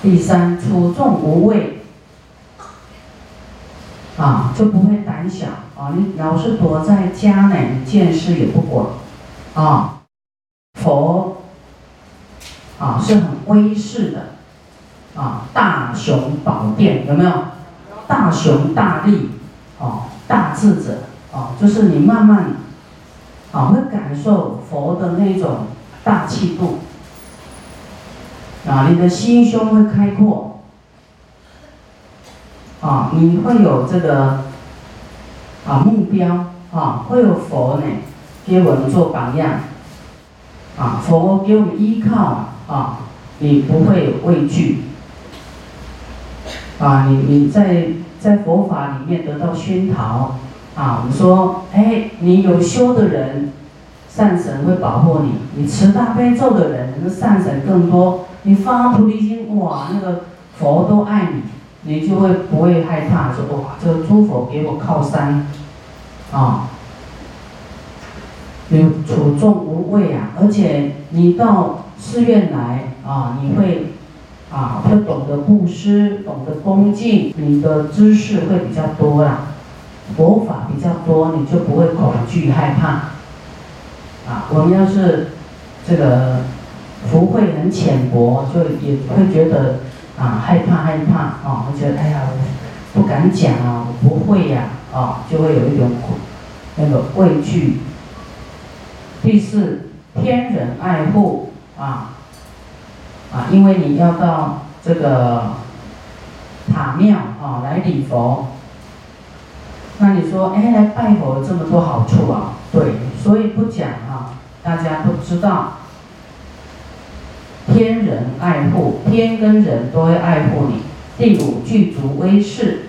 第三，处众无畏，啊，就不会胆小啊。你老是躲在家呢，见事也不广，啊，佛，啊，是很威势的，啊，大雄宝殿有没有？大雄大力，哦，大智者，哦，就是你慢慢，啊，会感受佛的那种大气度。啊，你的心胸会开阔，啊，你会有这个啊目标，啊，会有佛呢给我们做榜样，啊，佛给我们依靠，啊，你不会畏惧，啊，你你在在佛法里面得到熏陶，啊，我们说，哎，你有修的人，善神会保护你，你持大悲咒的人，那善神更多。你发菩提心，哇，那个佛都爱你，你就会不会害怕？说哇，这个诸佛给我靠山，啊，你处众无畏啊，而且你到寺院来啊，你会啊，会懂得布施，懂得恭敬，你的知识会比较多啦，佛法比较多，你就不会恐惧害怕。啊，我们要是这个。福慧很浅薄，就也会觉得啊害怕害怕啊，会觉得哎呀，不敢讲啊，我不会呀啊，就会有一种那个畏惧。第四，天人爱护啊啊，因为你要到这个塔庙啊来礼佛，那你说哎来拜佛这么多好处啊？对，所以不讲啊，大家不知道。天人爱护，天跟人都会爱护你。第五，具足威势，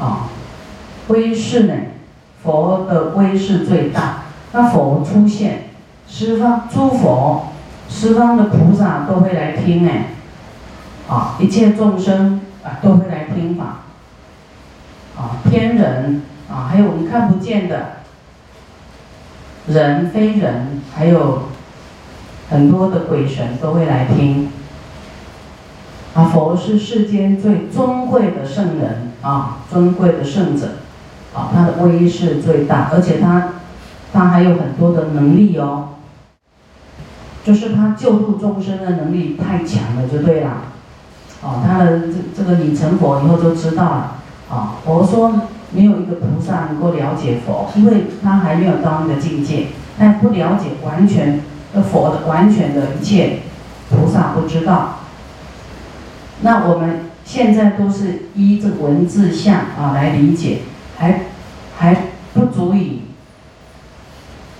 啊，威势呢？佛的威势最大。那佛出现，十方诸佛、十方的菩萨都会来听哎，啊，一切众生啊都会来听法，啊，天人啊，还有我们看不见的人、非人，还有。很多的鬼神都会来听，啊，佛是世间最尊贵的圣人啊，尊贵的圣者，啊，他的威势最大，而且他，他还有很多的能力哦，就是他救度众生的能力太强了，就对了，哦，他的这这个你成佛以后就知道了，啊，佛说没有一个菩萨能够了解佛，因为他还没有到那个境界，但不了解完全。那佛的完全的一切，菩萨不知道。那我们现在都是依这文字相啊来理解，还还不足以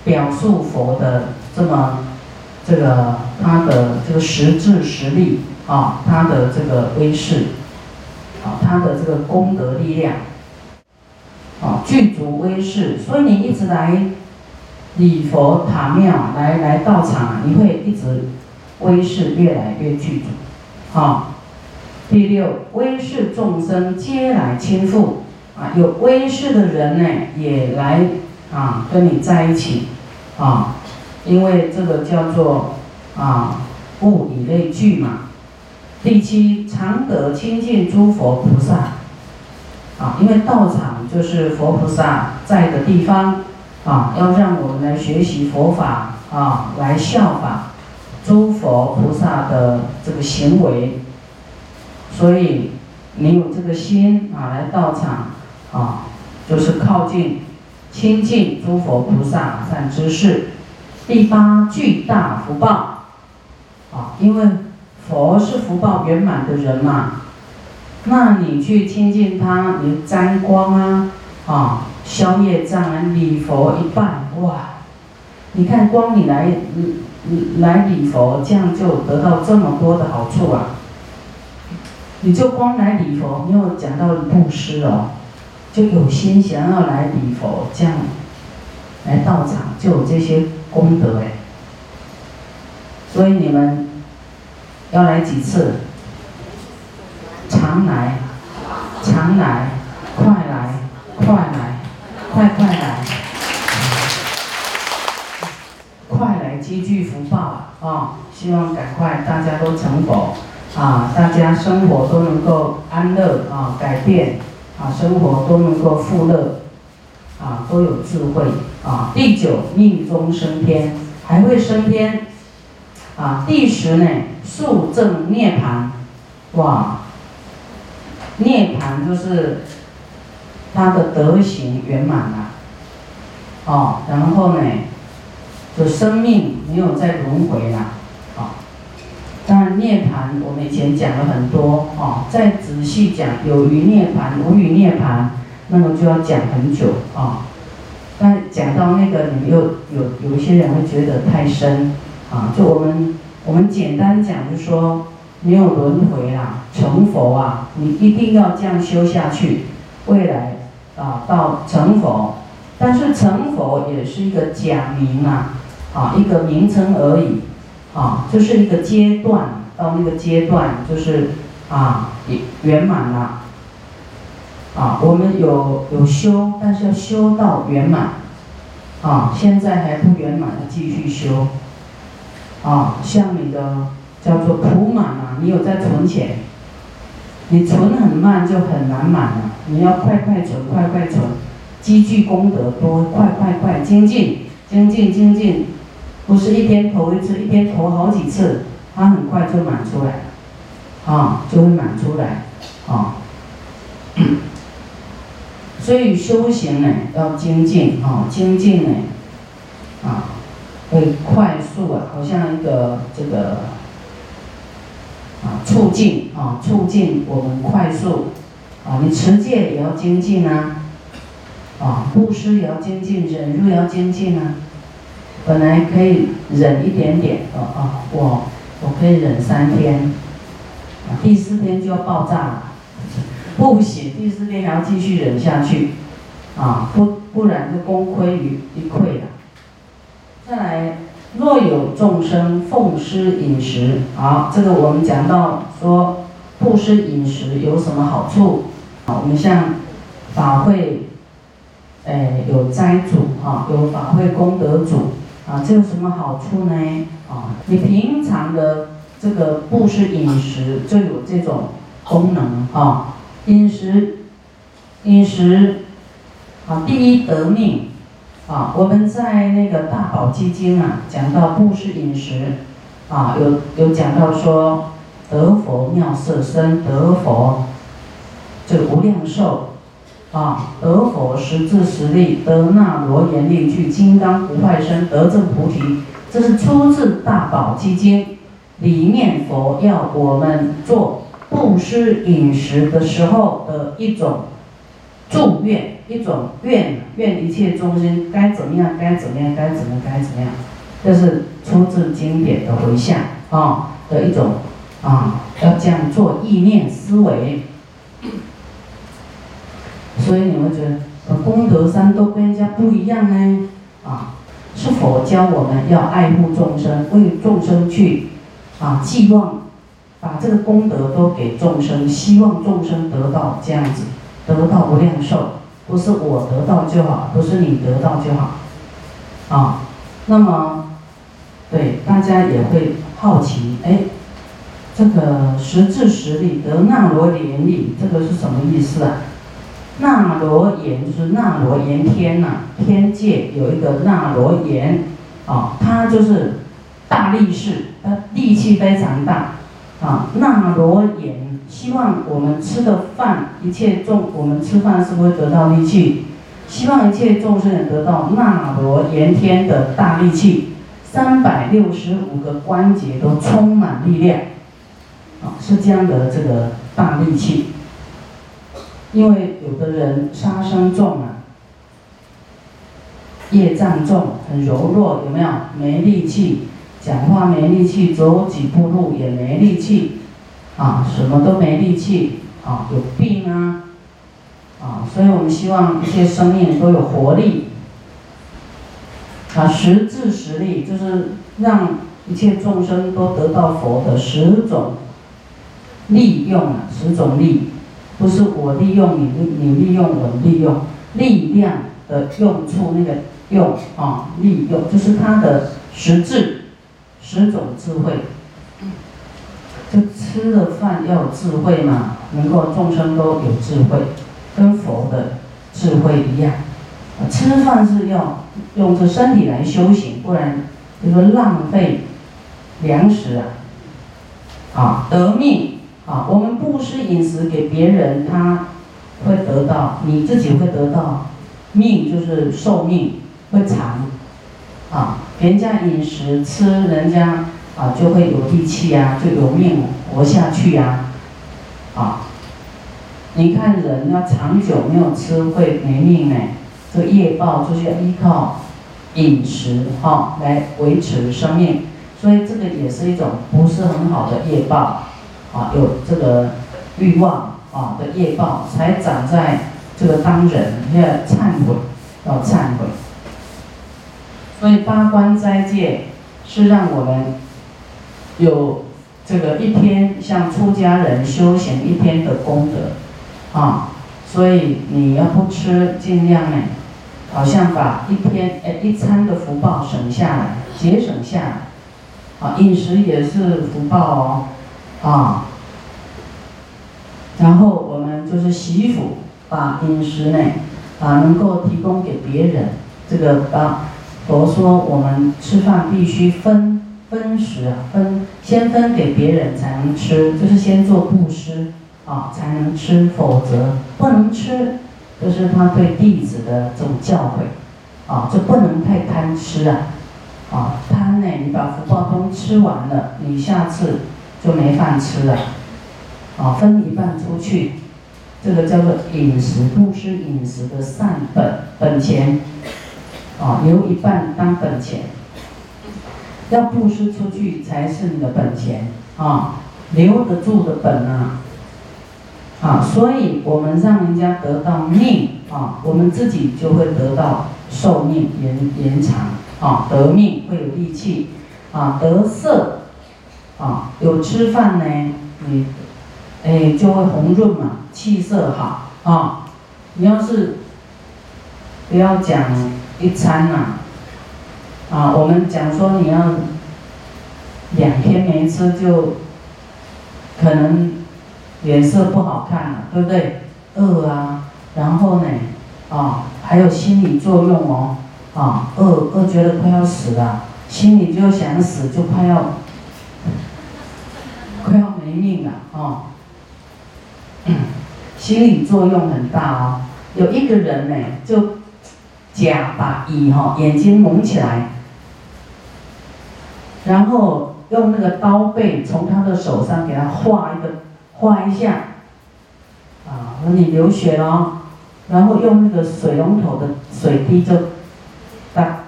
表述佛的这么这个他的这个实质实力啊，他的这个威势，啊，他的这个功德力量，啊，具足威势，所以你一直来。礼佛塔庙来来到场，你会一直威势越来越具足，好。第六，威势众生皆来亲附，啊，有威势的人呢也来啊跟你在一起，啊，因为这个叫做啊物以类聚嘛。第七，常得亲近诸佛菩萨，啊，因为道场就是佛菩萨在的地方。啊，要让我们来学习佛法啊，来效法诸佛菩萨的这个行为。所以你有这个心啊，来到场啊，就是靠近、亲近诸佛菩萨善知识。第八，巨大福报啊，因为佛是福报圆满的人嘛，那你去亲近他，你沾光啊。啊，消业障，礼佛一半，哇！你看，光你来，你来礼佛，这样就得到这么多的好处啊！你就光来礼佛，没有讲到布施哦，就有心想要来礼佛，这样来到场就有这些功德哎。所以你们要来几次？常来，常来，快来。快来，快快来，快来积聚福报啊！希望赶快大家都成佛啊，大家生活都能够安乐啊，改变啊，生活都能够富乐啊，都有智慧啊。第九，命中升天，还会升天啊。第十呢，速证涅槃，哇，涅槃就是他的德行圆满了，哦，然后呢，就生命没有再轮回了。当然，涅槃我们以前讲了很多哦，再仔细讲有余涅槃、无余涅槃，那么就要讲很久啊。但讲到那个，你们又有有一些人会觉得太深啊。就我们我们简单讲，就说没有轮回啦，成佛啊，你一定要这样修下去，未来啊到成佛。但是成佛也是一个假名啊，啊一个名称而已。啊，就是一个阶段，到那个阶段就是啊，圆满了。啊，我们有有修，但是要修到圆满。啊，现在还不圆满，要继续修。啊，像你的叫做普满啊，你有在存钱，你存很慢就很难满了。你要快快存，快快存，积聚功德多，快快快精进，精进精进。不是一天投一次，一天投好几次，它很快就满出来，啊，就会满出来，啊。所以修行呢要精进，啊，精进呢，啊，会快速啊，好像一个这个，啊，促进啊，促进我们快速，啊，你持戒也要精进啊，啊，布施也要精进，忍辱也要精进啊。本来可以忍一点点，哦哦，我我可以忍三天，第四天就要爆炸了，不行，第四天还要继续忍下去，啊，不不然就功亏于一篑了。再来，若有众生奉施饮食，好，这个我们讲到说布施饮食有什么好处？啊，我们像法会，哎，有斋主哈，有法会功德主。啊，这有什么好处呢？啊，你平常的这个布施饮食就有这种功能啊。饮食，饮食，啊，第一得命，啊，我们在那个大宝基金啊讲到布施饮食，啊，有有讲到说得佛妙色身，得佛这无量寿。啊，得佛十智十力，得那罗延力具，金刚不坏身，得正菩提。这是出自《大宝积经》里面，佛要我们做布施饮食的时候的一种祝愿，一种愿，愿一切众生该怎么样，该怎么样，该怎么，该怎么样。这是出自经典的回向啊的一种啊，要这样做意念思维。所以你们觉得功德山都跟人家不一样呢？啊，是否教我们要爱护众生，为众生去啊，寄望把这个功德都给众生，希望众生得到这样子，得到无量寿，不是我得到就好，不是你得到就好，啊，那么对大家也会好奇，哎，这个十智十力得那罗连力，这个是什么意思啊？那罗延就是那罗延天呐，天界有一个那罗延，啊，他就是大力士，他力气非常大，啊，那罗延希望我们吃的饭，一切众，我们吃饭是不是得到力气？希望一切众生得到那罗延天的大力气，三百六十五个关节都充满力量，啊，是这样的这个大力气。因为有的人杀生重啊，业障重，很柔弱，有没有？没力气，讲话没力气，走几步路也没力气，啊，什么都没力气，啊，有病啊，啊，所以我们希望一切生命都有活力，啊，十智十力就是让一切众生都得到佛的十种利用啊，十种力。不是我利用你，你利用我利用，力量的用处那个用啊，利用就是它的实质，十种智慧。就吃的饭要有智慧嘛，能够众生都有智慧，跟佛的智慧一样。吃饭是要用这身体来修行，不然就说浪费粮食啊，啊得命啊！我们布施饮食给别人，他会得到，你自己会得到命，就是寿命会长啊。人家饮食吃，人家啊就会有力气啊，就有命活下去呀，啊！你看人要长久没有吃会没命呢。这个业报就是要依靠饮食哈来维持生命，所以这个也是一种不是很好的业报啊，有这个欲望啊的业报才长在这个当人要忏悔，要忏悔。所以八关斋戒是让我们有这个一天像出家人修行一天的功德啊，所以你要不吃尽量呢。好像把一天诶一餐的福报省下来，节省下来，啊，饮食也是福报哦，啊，然后我们就是洗衣服把饮食呢，啊，能够提供给别人，这个啊，佛说我们吃饭必须分分食啊，分先分给别人才能吃，就是先做布施啊才能吃，否则不能吃。就是他对弟子的这种教诲，啊，就不能太贪吃啊，啊，贪呢，你把福报都吃完了，你下次就没饭吃了，啊，分一半出去，这个叫做饮食布施饮食的善本本钱，啊，留一半当本钱，要布施出去才是你的本钱啊，留得住的本啊。啊，所以我们让人家得到命啊，我们自己就会得到寿命延延长啊，得命会有力气啊，得色啊，有吃饭呢，你哎就会红润嘛，气色好啊。你要是不要讲一餐呐，啊，我们讲说你要两天没吃就可能。脸色不好看了，对不对？饿啊，然后呢，啊，还有心理作用哦，啊，饿饿觉得快要死了，心里就想死，就快要快要没命了啊。心理作用很大哦。有一个人呢，就假把乙哈眼睛蒙起来，然后用那个刀背从他的手上给他划一个。画一下，啊，那你流血了，然后用那个水龙头的水滴就，哒，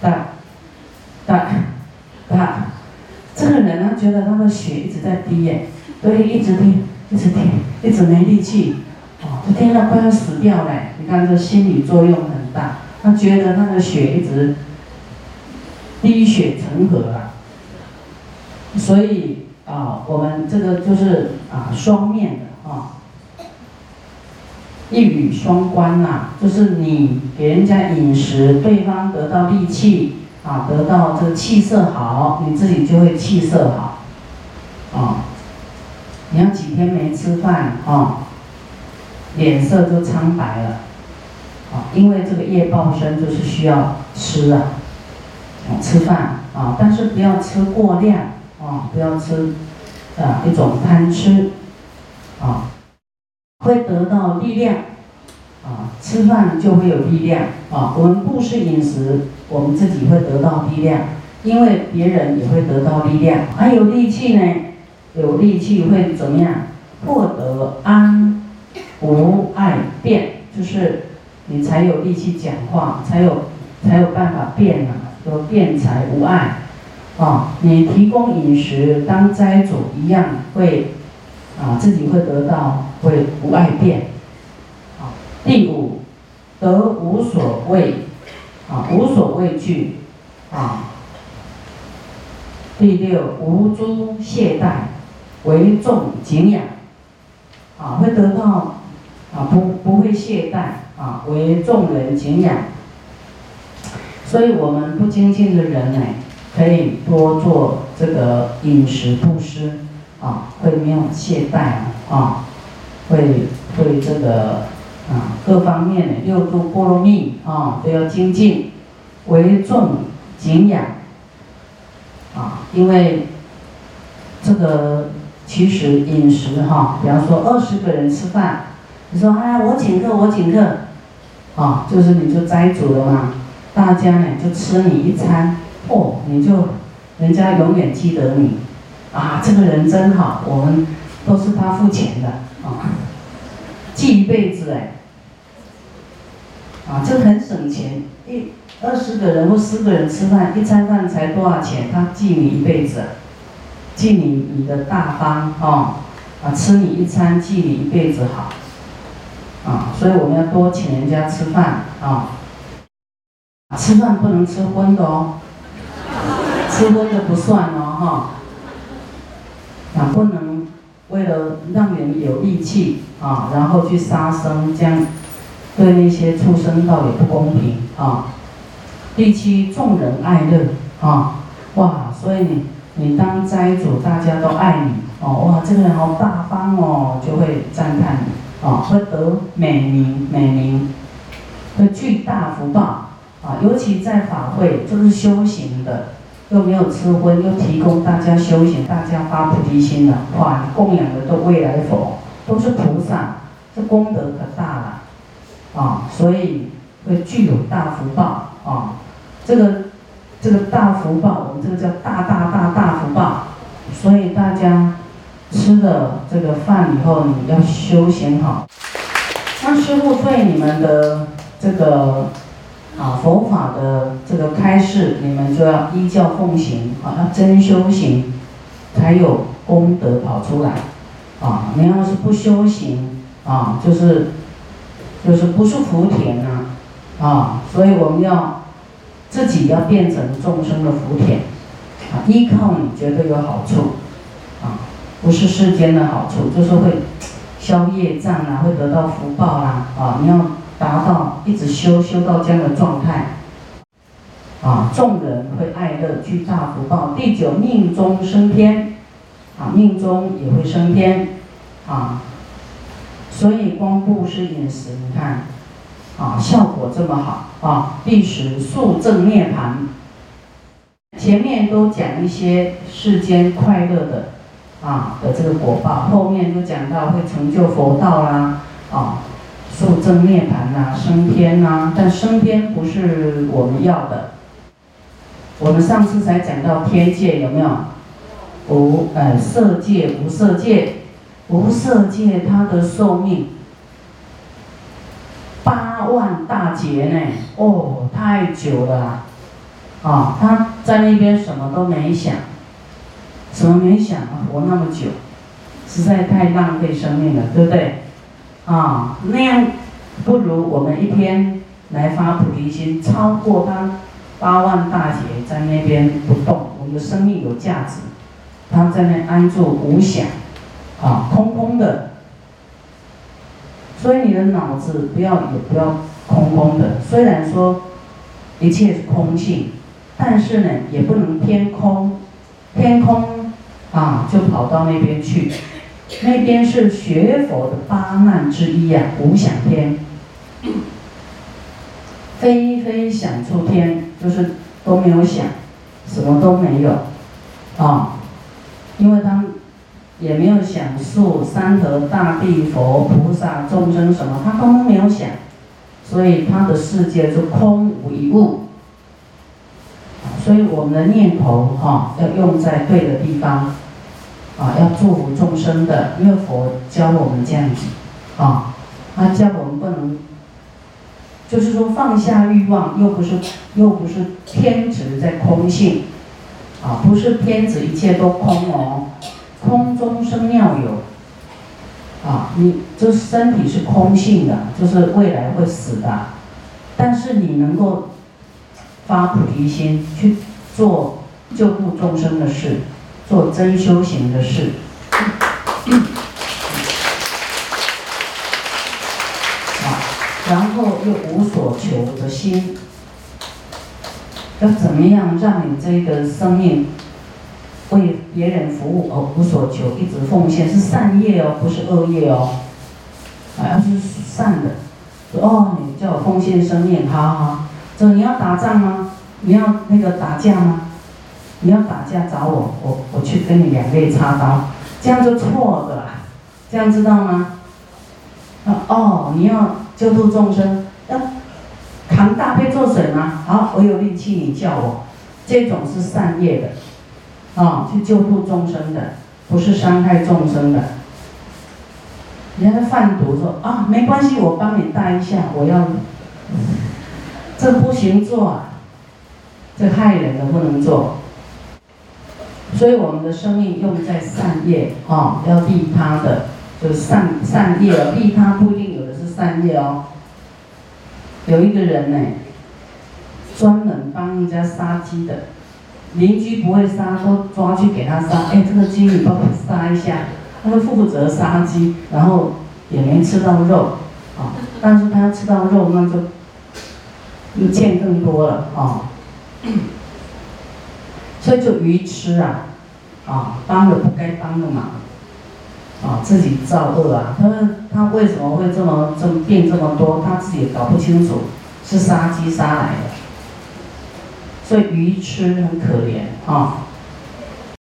哒，哒，哒，这个人呢觉得他的血一直在滴耶，对，一直滴，一直滴，一直没力气，哦，就听到快要死掉了。你看这心理作用很大，他觉得那个血一直滴血成河啊，所以。啊，我们这个就是啊双面的啊，一语双关呐，就是你给人家饮食，对方得到力气啊，得到这个气色好，你自己就会气色好，啊，你要几天没吃饭啊，脸色就苍白了，啊，因为这个夜报生就是需要吃啊，吃饭啊，但是不要吃过量。啊，不要吃，啊，一种贪吃，啊，会得到力量，啊，吃饭就会有力量，啊，我们不吃饮食，我们自己会得到力量，因为别人也会得到力量，还有力气呢，有力气会怎么样？获得安无爱变，就是你才有力气讲话，才有才有办法变啊，说辩才无碍。啊，你提供饮食当斋主一样会，啊，自己会得到会无爱变。啊，第五，得无所畏，啊，无所畏惧，啊。第六，无诸懈怠，为众敬仰，啊，会得到，啊，不不会懈怠，啊，为众人敬仰。所以我们不精进的人呢？可以多做这个饮食布施啊，会没有懈怠啊，会会这个啊各方面的六度波罗蜜啊都要精进，为重敬仰啊，因为这个其实饮食哈，比方说二十个人吃饭，你说哎我请客我请客，啊就是你就斋主了嘛，大家呢就吃你一餐，哦你就人家永远记得你。啊，这个人真好，我们都是他付钱的啊，记一辈子哎，啊，这很省钱，一二十个人或十个人吃饭，一餐饭才多少钱？他记你一辈子，记你你的大方哦，啊，吃你一餐记你一辈子好，啊，所以我们要多请人家吃饭啊，吃饭不能吃荤的哦，吃荤的不算哦哈。啊，不能为了让人有力气啊，然后去杀生，这样对那些畜生道也不公平啊。第七，众人爱乐啊，哇，所以你你当斋主，大家都爱你哦，哇，这个人好大方哦，就会赞叹你哦，会得美名美名，会巨大福报啊，尤其在法会，就是修行的。又没有吃荤，又提供大家修行，大家发菩提心的，哇！供养的都未来佛，都是菩萨，这功德可大了，啊！所以会具有大福报啊！这个这个大福报，我们这个叫大大大大福报。所以大家吃了这个饭以后，你要修行好。那师傅对你们的这个。啊，佛法的这个开示，你们就要依教奉行，啊，要真修行，才有功德跑出来。啊，你要是不修行，啊，就是就是不是福田呐，啊，所以我们要自己要变成众生的福田，啊，依靠你绝对有好处，啊，不是世间的好处，就是会消业障啊，会得到福报啦，啊，你要。达到一直修修到这样的状态，啊，众人会爱乐，具大福报。第九，命中升天，啊，命中也会升天，啊，所以光布施饮食，你看，啊，效果这么好，啊，必时速证涅盘。前面都讲一些世间快乐的，啊的这个果报，后面都讲到会成就佛道啦，啊。速证涅盘呐，升天呐，但升天不是我们要的。我们上次才讲到天界有没有？无呃色界无色界，无色界它的寿命八万大劫呢，哦，太久了啦！啊，他在那边什么都没想，什么没想啊，活那么久，实在太浪费生命了，对不对？啊，那样不如我们一天来发菩提心，超过他八万大劫在那边不动，我们的生命有价值。他在那安住无想，啊，空空的。所以你的脑子不要也不要空空的。虽然说一切是空性，但是呢，也不能偏空，偏空啊，就跑到那边去。那边是学佛的八难之一啊，无想天，非非想出天，就是都没有想，什么都没有，啊，因为当也没有想述三德大地佛菩萨众生什么，他都没有想，所以他的世界是空无一物，所以我们的念头哈要用在对的地方。啊，要祝福众生的，因为佛教我们这样子，啊，他教我们不能，就是说放下欲望，又不是又不是偏执在空性，啊，不是偏执一切都空哦，空中生妙有，啊，你这身体是空性的，就是未来会死的，但是你能够发菩提心去做救度众生的事。做真修行的事，啊，然后又无所求的心，要怎么样让你这个生命为别人服务而无所求，一直奉献是善业哦，不是恶业哦。啊，要是善的，哦，你叫我奉献生命，好好。说你要打仗吗？你要那个打架吗？你要打架找我，我我去跟你两肋插刀，这样就错的啦。这样知道吗？哦，你要救度众生，要扛大杯做水吗？好，我有力气，你叫我。这种是善业的，啊，去救度众生的，不是伤害众生的。人家贩毒说啊，没关系，我帮你带一下，我要，这不行做啊，这害人的不能做。所以我们的生命用在善业啊，要利他的，就是善善业利他不一定有的是善业哦。有一个人呢。专门帮人家杀鸡的，邻居不会杀，都抓去给他杀。哎，这个鸡你帮我杀一下，他就负责杀鸡，然后也没吃到肉，啊，但是他吃到肉，那就见更多了啊。所以就愚痴啊，啊，帮了不该帮的忙，啊，自己造恶啊。他他为什么会这么这么病这么多？他自己也搞不清楚，是杀鸡杀来的。所以鱼吃很可怜啊。